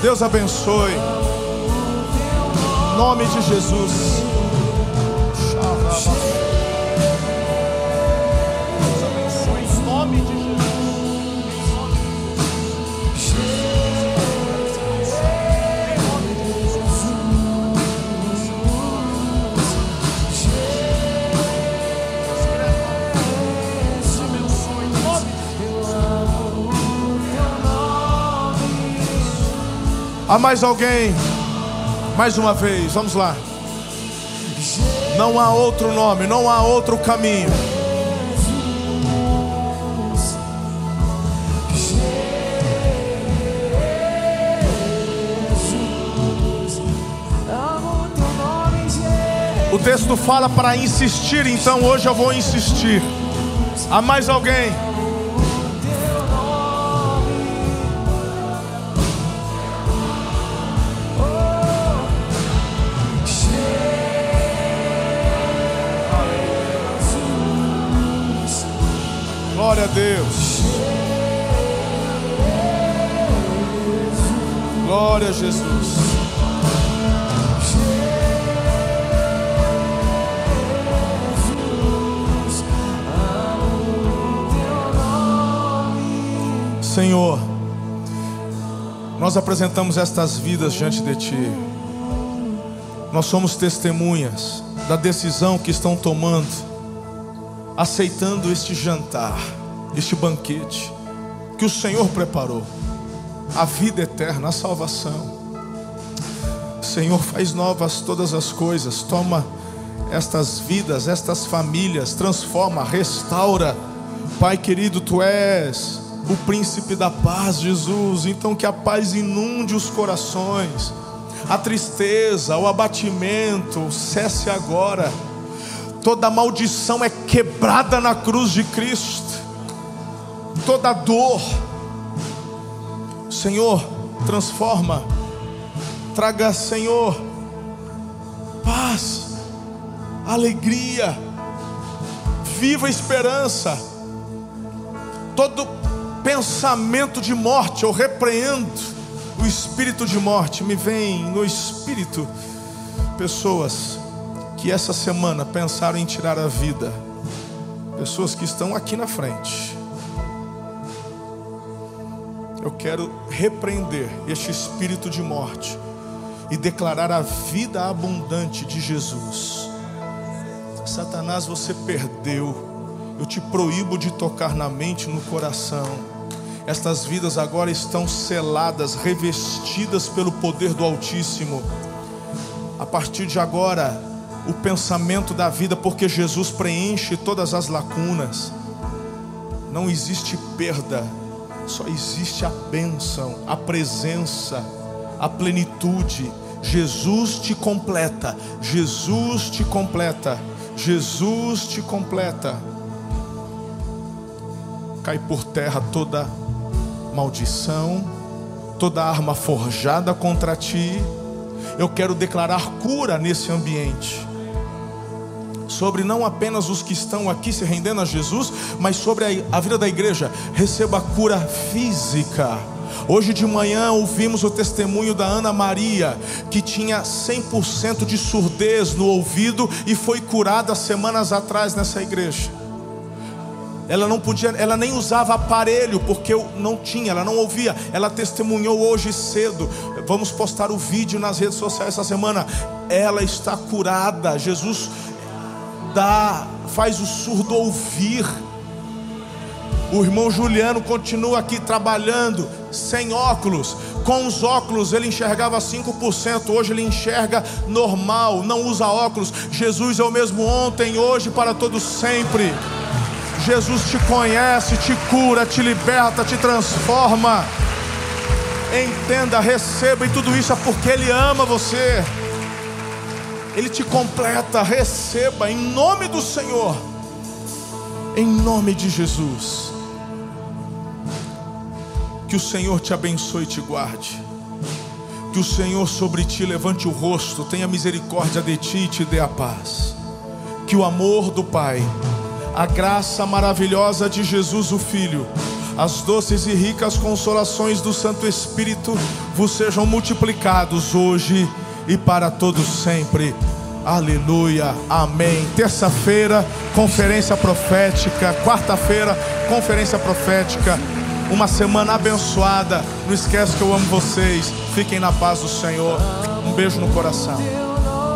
Deus abençoe. Em nome de Jesus. Há mais alguém? Mais uma vez, vamos lá. Não há outro nome, não há outro caminho. O texto fala para insistir, então hoje eu vou insistir. Há mais alguém? Deus. Glória a Jesus. Senhor, nós apresentamos estas vidas diante de Ti. Nós somos testemunhas da decisão que estão tomando, aceitando este jantar, este banquete que o Senhor preparou a vida eterna, a salvação. Senhor, faz novas todas as coisas, toma estas vidas, estas famílias, transforma, restaura. Pai querido, tu és o príncipe da paz, Jesus. Então que a paz inunde os corações, a tristeza, o abatimento cesse agora. Toda maldição é quebrada na cruz de Cristo, toda dor. Senhor, transforma, traga, Senhor, paz, alegria, viva esperança. Todo pensamento de morte, eu repreendo o espírito de morte. Me vem no espírito pessoas que essa semana pensaram em tirar a vida, pessoas que estão aqui na frente. Eu quero repreender este espírito de morte e declarar a vida abundante de Jesus. Satanás, você perdeu. Eu te proíbo de tocar na mente, no coração. Estas vidas agora estão seladas, revestidas pelo poder do Altíssimo. A partir de agora, o pensamento da vida, porque Jesus preenche todas as lacunas. Não existe perda, só existe a bênção, a presença, a plenitude. Jesus te completa, Jesus te completa, Jesus te completa. Cai por terra toda maldição, toda arma forjada contra ti. Eu quero declarar cura nesse ambiente. Sobre não apenas os que estão aqui se rendendo a Jesus, mas sobre a, vida da igreja. Receba cura física. Hoje de manhã ouvimos o testemunho da Ana Maria, que tinha 100% de surdez no ouvido e foi curada semanas atrás nessa igreja. Ela não podia, ela nem usava aparelho porque não tinha, ela não ouvia. Ela testemunhou hoje cedo. Vamos postar o vídeo nas redes sociais essa semana. Ela está curada. Jesus dá, faz o surdo ouvir. O irmão Juliano continua aqui trabalhando sem óculos. Com os óculos ele enxergava 5%, hoje ele enxerga normal, não usa óculos. Jesus é o mesmo ontem, hoje, para todos sempre. Jesus te conhece, te cura, te liberta, te transforma. Entenda, receba, e tudo isso é porque Ele ama você. Ele te completa, receba em nome do Senhor, em nome de Jesus. Que o Senhor te abençoe e te guarde. Que o Senhor sobre ti levante o rosto, tenha misericórdia de ti e te dê a paz. Que o amor do Pai a graça maravilhosa de Jesus o Filho, as doces e ricas consolações do Santo Espírito vos sejam multiplicados hoje e para todos sempre. Aleluia, amém. Terça-feira, conferência profética. Quarta-feira, conferência profética. Uma semana abençoada. Não esquece que eu amo vocês. Fiquem na paz do Senhor. Um beijo no coração.